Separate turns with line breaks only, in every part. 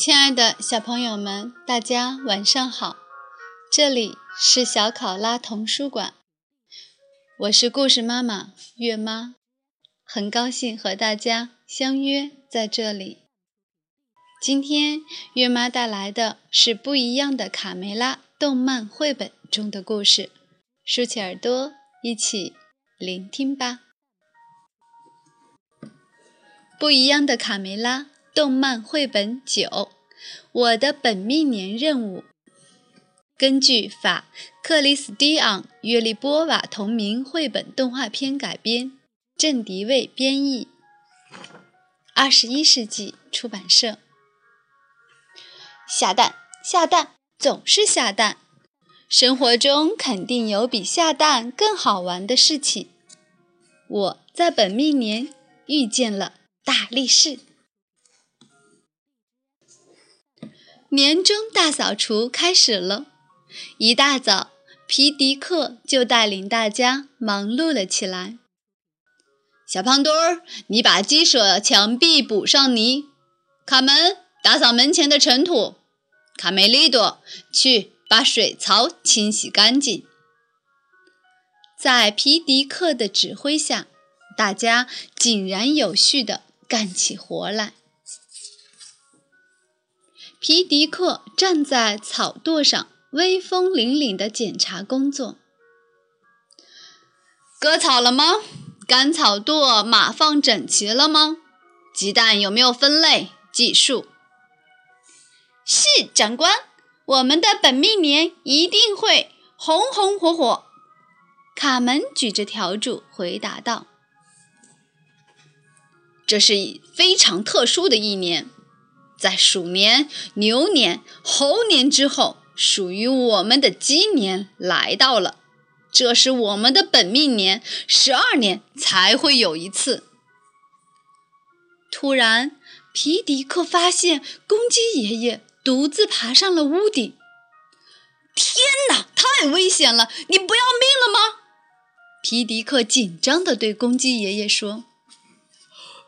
亲爱的小朋友们，大家晚上好！这里是小考拉童书馆，我是故事妈妈月妈，很高兴和大家相约在这里。今天月妈带来的是不一样的卡梅拉动漫绘本中的故事，竖起耳朵，一起聆听吧。不一样的卡梅拉。动漫绘本九，我的本命年任务，根据法克里斯蒂昂·约利波瓦同名绘本动画片改编，郑迪卫编译，二十一世纪出版社。下蛋，下蛋，总是下蛋。生活中肯定有比下蛋更好玩的事情。我在本命年遇见了大力士。年终大扫除开始了，一大早，皮迪克就带领大家忙碌了起来。小胖墩儿，你把鸡舍墙壁补上泥；卡门，打扫门前的尘土；卡梅利多，去把水槽清洗干净。在皮迪克的指挥下，大家井然有序地干起活来。皮迪克站在草垛上，威风凛凛地检查工作。割草了吗？干草垛码放整齐了吗？鸡蛋有没有分类计数？是，长官，我们的本命年一定会红红火火。卡门举着笤帚回答道：“这是非常特殊的一年。”在鼠年、牛年、猴年之后，属于我们的鸡年来到了。这是我们的本命年，十二年才会有一次。突然，皮迪克发现公鸡爷爷独自爬上了屋顶。天哪，太危险了！你不要命了吗？皮迪克紧张地对公鸡爷爷说。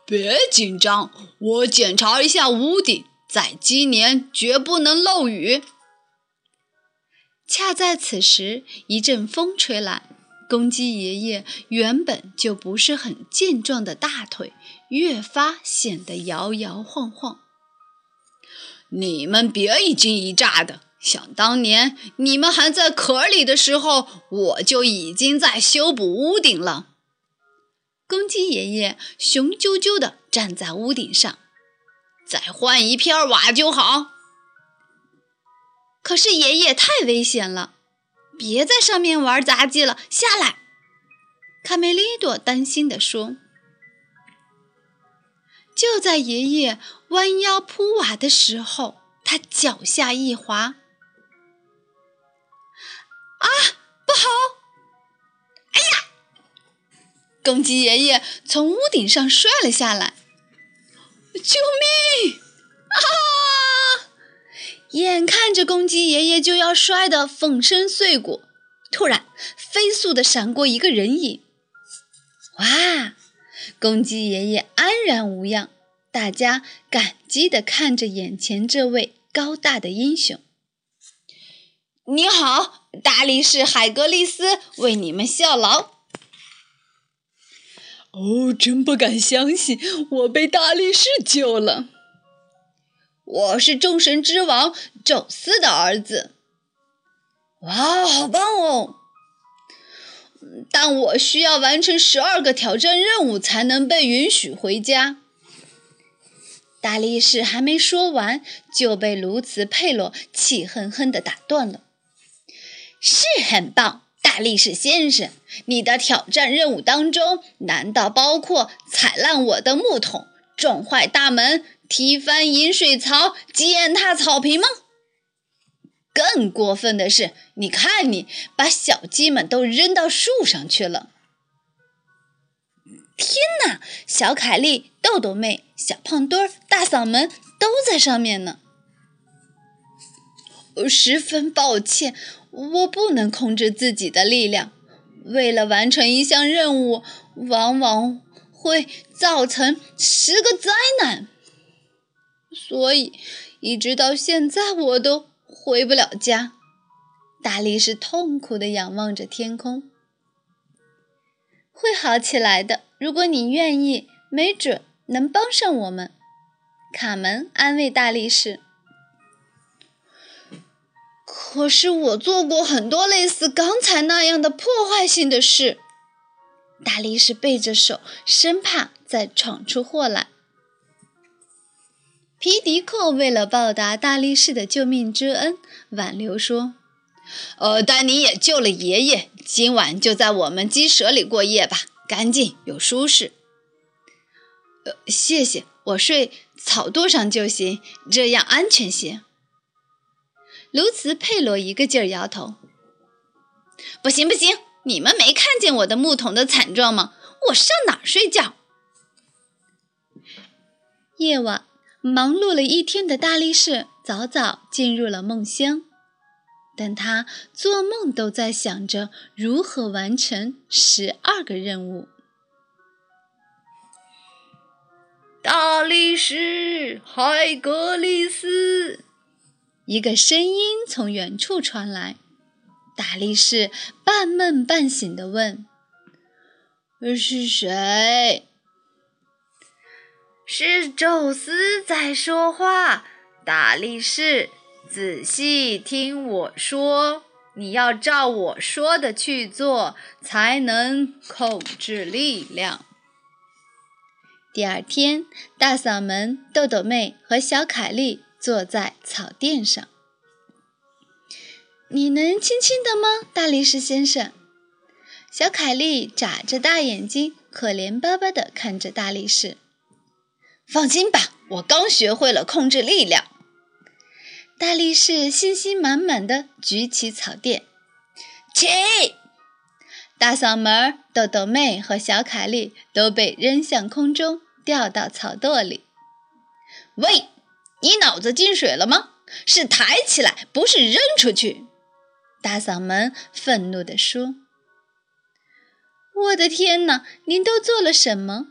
别紧张，我检查一下屋顶，在今年绝不能漏雨。
恰在此时，一阵风吹来，公鸡爷爷原本就不是很健壮的大腿越发显得摇摇晃晃。
你们别一惊一乍的，想当年你们还在壳里的时候，我就已经在修补屋顶了。
公鸡爷爷雄赳赳地站在屋顶上，
再换一片瓦就好。
可是爷爷太危险了，别在上面玩杂技了，下来！卡梅利多担心地说。就在爷爷弯腰铺瓦的时候，他脚下一滑，啊，不好！哎呀公鸡爷爷从屋顶上摔了下来，
救命！啊！
眼看着公鸡爷爷就要摔得粉身碎骨，突然飞速地闪过一个人影。哇！公鸡爷爷安然无恙，大家感激地看着眼前这位高大的英雄。你好，大力士海格力斯，为你们效劳。
哦，真不敢相信，我被大力士救了。
我是众神之王宙斯的儿子。哇，好棒哦！但我需要完成十二个挑战任务才能被允许回家。大力士还没说完，就被卢茨佩罗气哼哼地打断了。是很棒。大力士先生，你的挑战任务当中，难道包括踩烂我的木桶、撞坏大门、踢翻饮水槽、践踏草坪吗？更过分的是，你看你把小鸡们都扔到树上去了！天哪，小凯莉、豆豆妹、小胖墩、大嗓门都在上面呢！十分抱歉。我不能控制自己的力量，为了完成一项任务，往往会造成十个灾难，所以一直到现在我都回不了家。大力士痛苦地仰望着天空。会好起来的，如果你愿意，没准能帮上我们。卡门安慰大力士。可是我做过很多类似刚才那样的破坏性的事。大力士背着手，生怕再闯出祸来。皮迪克为了报答大力士的救命之恩，挽留说：“
呃，但你也救了爷爷，今晚就在我们鸡舍里过夜吧，干净又舒适。”
呃，谢谢，我睡草垛上就行，这样安全些。卢茨佩罗一个劲儿摇头：“不行，不行！你们没看见我的木桶的惨状吗？我上哪儿睡觉？”夜晚，忙碌了一天的大力士早早进入了梦乡，但他做梦都在想着如何完成十二个任务。
大力士海格力斯。
一个声音从远处传来，大力士半梦半醒地问：“
是谁？”“是宙斯在说话。”大力士，仔细听我说，你要照我说的去做，才能控制力量。
第二天，大嗓门、豆豆妹和小凯莉。坐在草垫上，你能轻轻的吗，大力士先生？小凯莉眨着大眼睛，可怜巴巴地看着大力士。
放心吧，我刚学会了控制力量。
大力士信心满满的举起草垫，
起！
大嗓门、豆豆妹和小凯莉都被扔向空中，掉到草垛里。
喂！你脑子进水了吗？是抬起来，不是扔出去！
大嗓门愤怒地说：“我的天哪！您都做了什么？”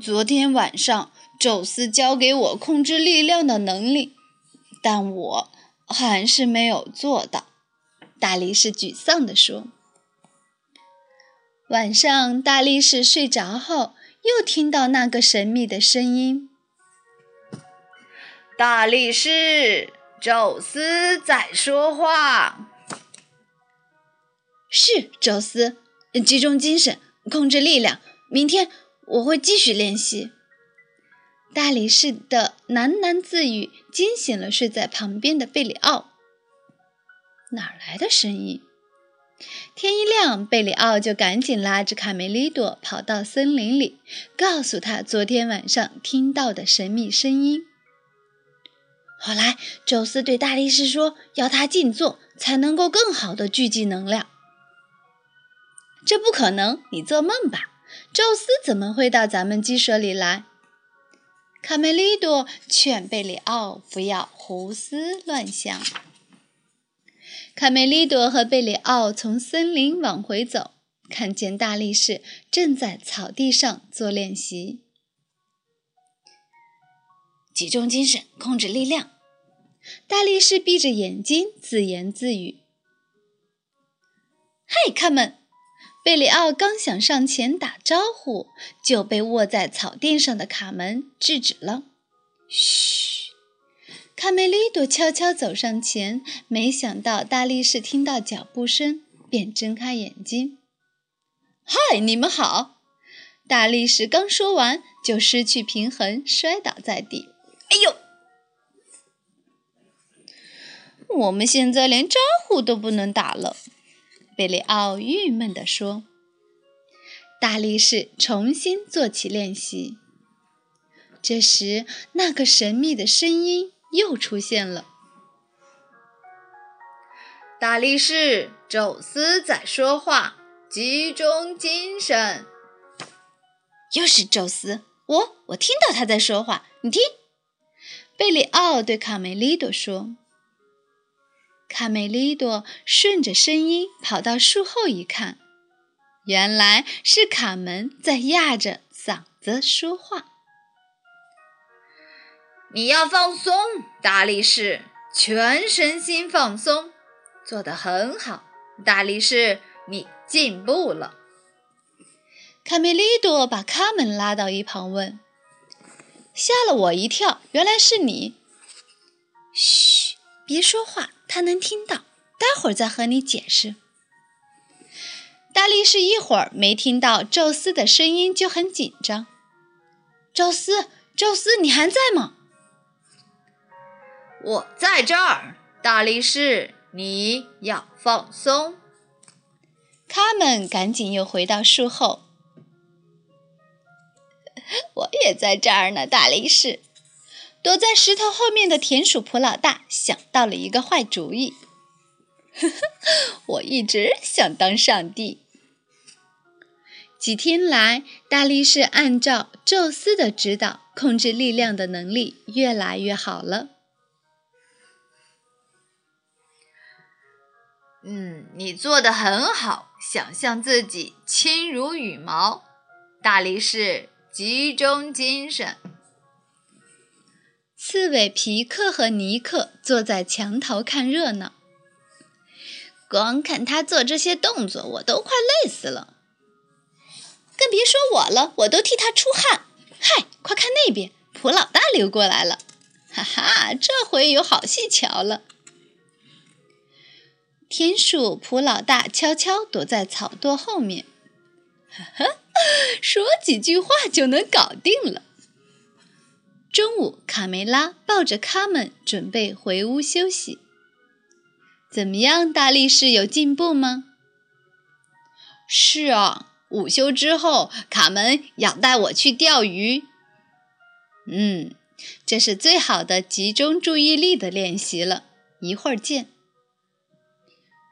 昨天晚上，宙斯教给我控制力量的能力，但我还是没有做到。
大力士沮丧地说。晚上，大力士睡着后，又听到那个神秘的声音。
大力士，宙斯在说话。
是宙斯，集中精神，控制力量。明天我会继续练习。大力士的喃喃自语惊醒了睡在旁边的贝里奥。哪来的声音？天一亮，贝里奥就赶紧拉着卡梅利多跑到森林里，告诉他昨天晚上听到的神秘声音。后来，宙斯对大力士说：“要他静坐，才能够更好的聚集能量。”这不可能，你做梦吧？宙斯怎么会到咱们鸡舍里来？卡梅利多劝贝里奥不要胡思乱想。卡梅利多和贝里奥从森林往回走，看见大力士正在草地上做练习。集中精神，控制力量。大力士闭着眼睛自言自语：“嗨，卡门！”贝里奥刚想上前打招呼，就被卧在草垫上的卡门制止了。“嘘！”卡梅利多悄悄走上前，没想到大力士听到脚步声，便睁开眼睛。“嗨，你们好！”大力士刚说完，就失去平衡，摔倒在地。
哎呦！
我们现在连招呼都不能打了，贝里奥郁闷地说。大力士重新做起练习。这时，那个神秘的声音又出现了：“
大力士，宙斯在说话，集中精神。”
又是宙斯，我我听到他在说话，你听。贝里奥对卡梅利多说：“卡梅利多顺着声音跑到树后一看，原来是卡门在压着嗓子说话。
你要放松，大力士，全身心放松，做得很好，大力士，你进步了。
卡梅利多把卡门拉到一旁问：“吓了我一跳，原来是你。”嘘，别说话，他能听到。待会儿再和你解释。大力士一会儿没听到宙斯的声音就很紧张。宙斯，宙斯，你还在吗？
我在这儿，大力士，你要放松。
他们赶紧又回到树后。我也在这儿呢，大力士。躲在石头后面的田鼠普老大想到了一个坏主意。我一直想当上帝。几天来，大力士按照宙斯的指导，控制力量的能力越来越好了。
嗯，你做的很好，想象自己轻如羽毛。大力士，集中精神。
刺猬皮克和尼克坐在墙头看热闹，光看他做这些动作，我都快累死了。更别说我了，我都替他出汗。嗨，快看那边，普老大溜过来了！哈哈，这回有好戏瞧了。田鼠普老大悄悄躲在草垛后面，呵呵，说几句话就能搞定了。中午，卡梅拉抱着卡门准备回屋休息。怎么样，大力士有进步吗？是啊。午休之后，卡门要带我去钓鱼。嗯，这是最好的集中注意力的练习了。一会儿见。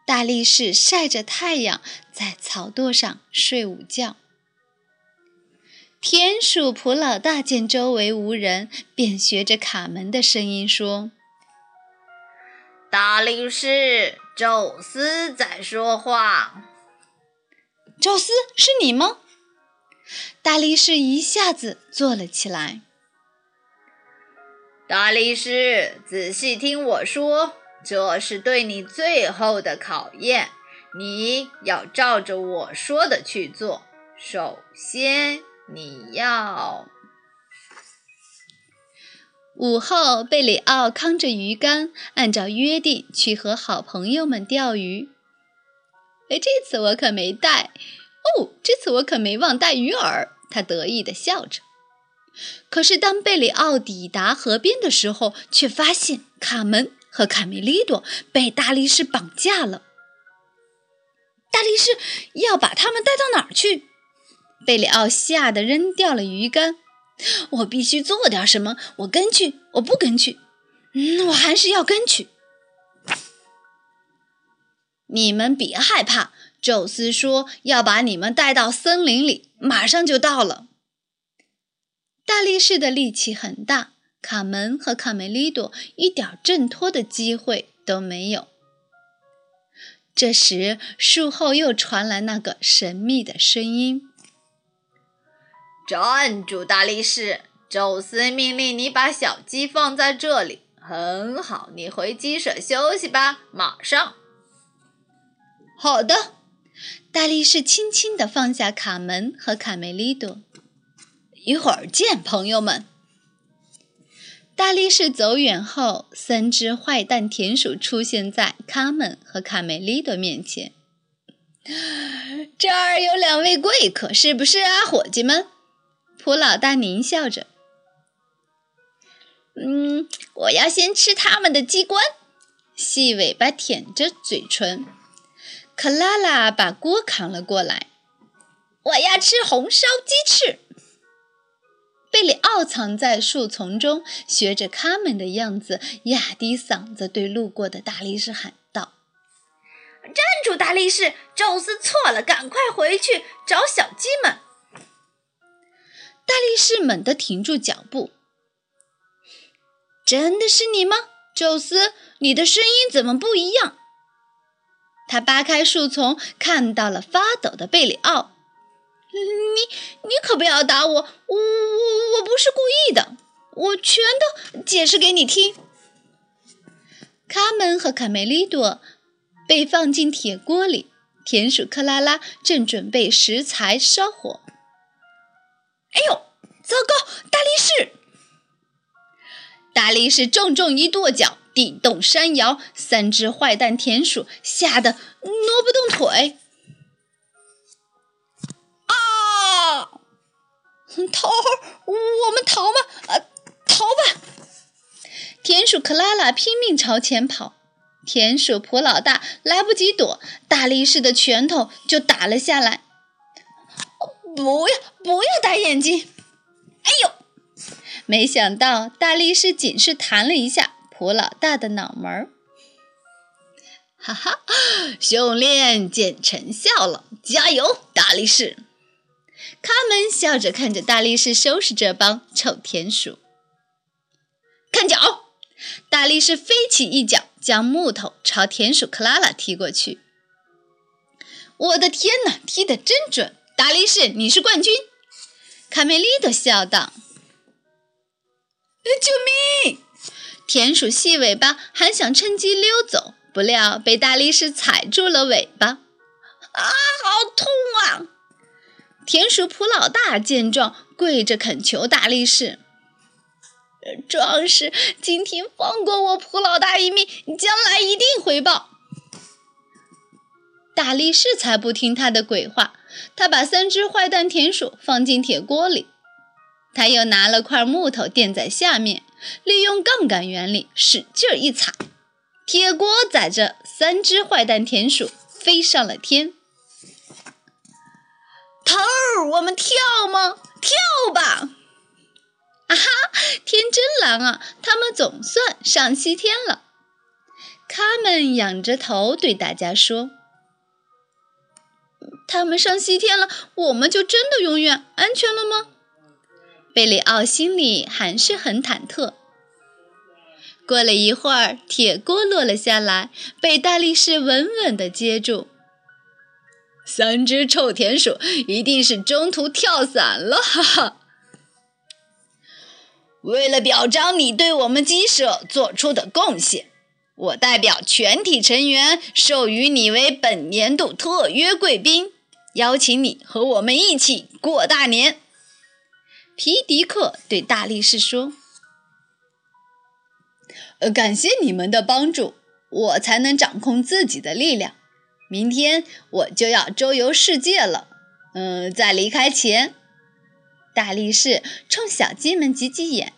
大力士晒着太阳，在草垛上睡午觉。田鼠普老大见周围无人，便学着卡门的声音说：“
大力士，宙斯在说话。”
宙斯，是你吗？大力士一下子坐了起来。
大力士，仔细听我说，这是对你最后的考验，你要照着我说的去做。首先，你要……
午后，贝里奥扛着鱼竿，按照约定去和好朋友们钓鱼。哎，这次我可没带哦，这次我可没忘带鱼饵。他得意地笑着。可是当贝里奥抵达河边的时候，却发现卡门和卡梅利多被大力士绑架了。大力士要把他们带到哪儿去？贝里奥吓得扔掉了鱼竿。我必须做点什么。我跟去，我不跟去。嗯，我还是要跟去。你们别害怕，宙斯说要把你们带到森林里，马上就到了。大力士的力气很大，卡门和卡梅利多一点挣脱的机会都没有。这时，树后又传来那个神秘的声音：“
站住，大力士！宙斯命令你把小鸡放在这里。很好，你回鸡舍休息吧，马上。”
好的，大力士轻轻地放下卡门和卡梅利多。一会儿见，朋友们。大力士走远后，三只坏蛋田鼠出现在卡门和卡梅利多面前。这儿有两位贵客，是不是啊，伙计们？普老大狞笑着。嗯，我要先吃他们的鸡冠。细尾巴舔着嘴唇。克拉拉把锅扛了过来。我要吃红烧鸡翅。贝里奥藏在树丛中，学着他们的样子，压低嗓子对路过的大力士喊道：“
站住，大力士！宙斯错了，赶快回去找小鸡们。”
大力士猛地停住脚步。“真的是你吗，宙斯？你的声音怎么不一样？”他扒开树丛，看到了发抖的贝里奥。“你，你可不要打我！我，我，我不是故意的。我全都解释给你听。卡门和卡梅利多被放进铁锅里，田鼠克拉拉正准备食材烧火。哎呦，糟糕！大力士！大力士重重一跺脚，地动山摇，三只坏蛋田鼠吓得挪不动腿。啊！逃！我们逃吧！啊，逃吧！田鼠克拉拉拼命朝前跑，田鼠普老大来不及躲，大力士的拳头就打了下来。不要，不要打眼睛！哎呦！没想到大力士仅是弹了一下普老大的脑门儿。哈哈，训练见成效了，加油，大力士！卡门笑着看着大力士收拾这帮臭田鼠。看脚！大力士飞起一脚，将木头朝田鼠克拉拉踢过去。我的天哪，踢得真准！大力士，你是冠军！卡梅利多笑道。救命！田鼠细尾巴还想趁机溜走，不料被大力士踩住了尾巴。啊，好痛啊！田鼠普老大见状，跪着恳求大力士：“壮士，今天放过我普老大一命，将来一定回报。”大力士才不听他的鬼话，他把三只坏蛋田鼠放进铁锅里。他又拿了块木头垫在下面，利用杠杆原理使劲一踩，铁锅载着三只坏蛋田鼠飞上了天。头儿，我们跳吗？跳吧！啊哈，天真蓝啊！他们总算上西天了。他们仰着头对大家说：“他们上西天了，我们就真的永远安全了吗？”贝里奥心里还是很忐忑。过了一会儿，铁锅落了下来，被大力士稳稳地接住。三只臭田鼠一定是中途跳伞了，哈哈！为了表彰你对我们鸡舍做出的贡献，我代表全体成员授予你为本年度特约贵宾，邀请你和我们一起过大年。皮迪克对大力士说：“，感谢你们的帮助，我才能掌控自己的力量。明天我就要周游世界了。嗯，在离开前，大力士冲小鸡们挤挤眼。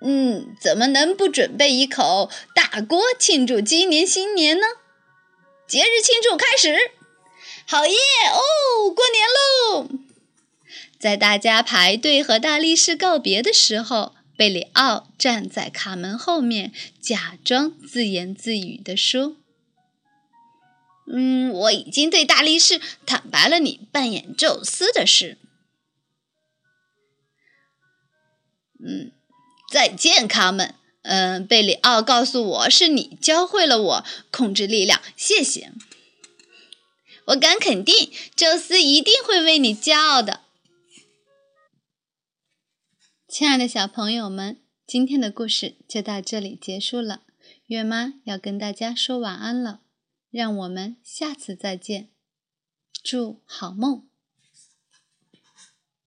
嗯，怎么能不准备一口大锅庆祝鸡年新年呢？节日庆祝开始！好耶！哦，过年喽！”在大家排队和大力士告别的时候，贝里奥站在卡门后面，假装自言自语地说：“嗯，我已经对大力士坦白了你扮演宙斯的事。嗯，再见，卡门。嗯，贝里奥告诉我是你教会了我控制力量，谢谢。我敢肯定，宙斯一定会为你骄傲的。”亲爱的小朋友们，今天的故事就到这里结束了。月妈要跟大家说晚安了，让我们下次再见，祝好梦。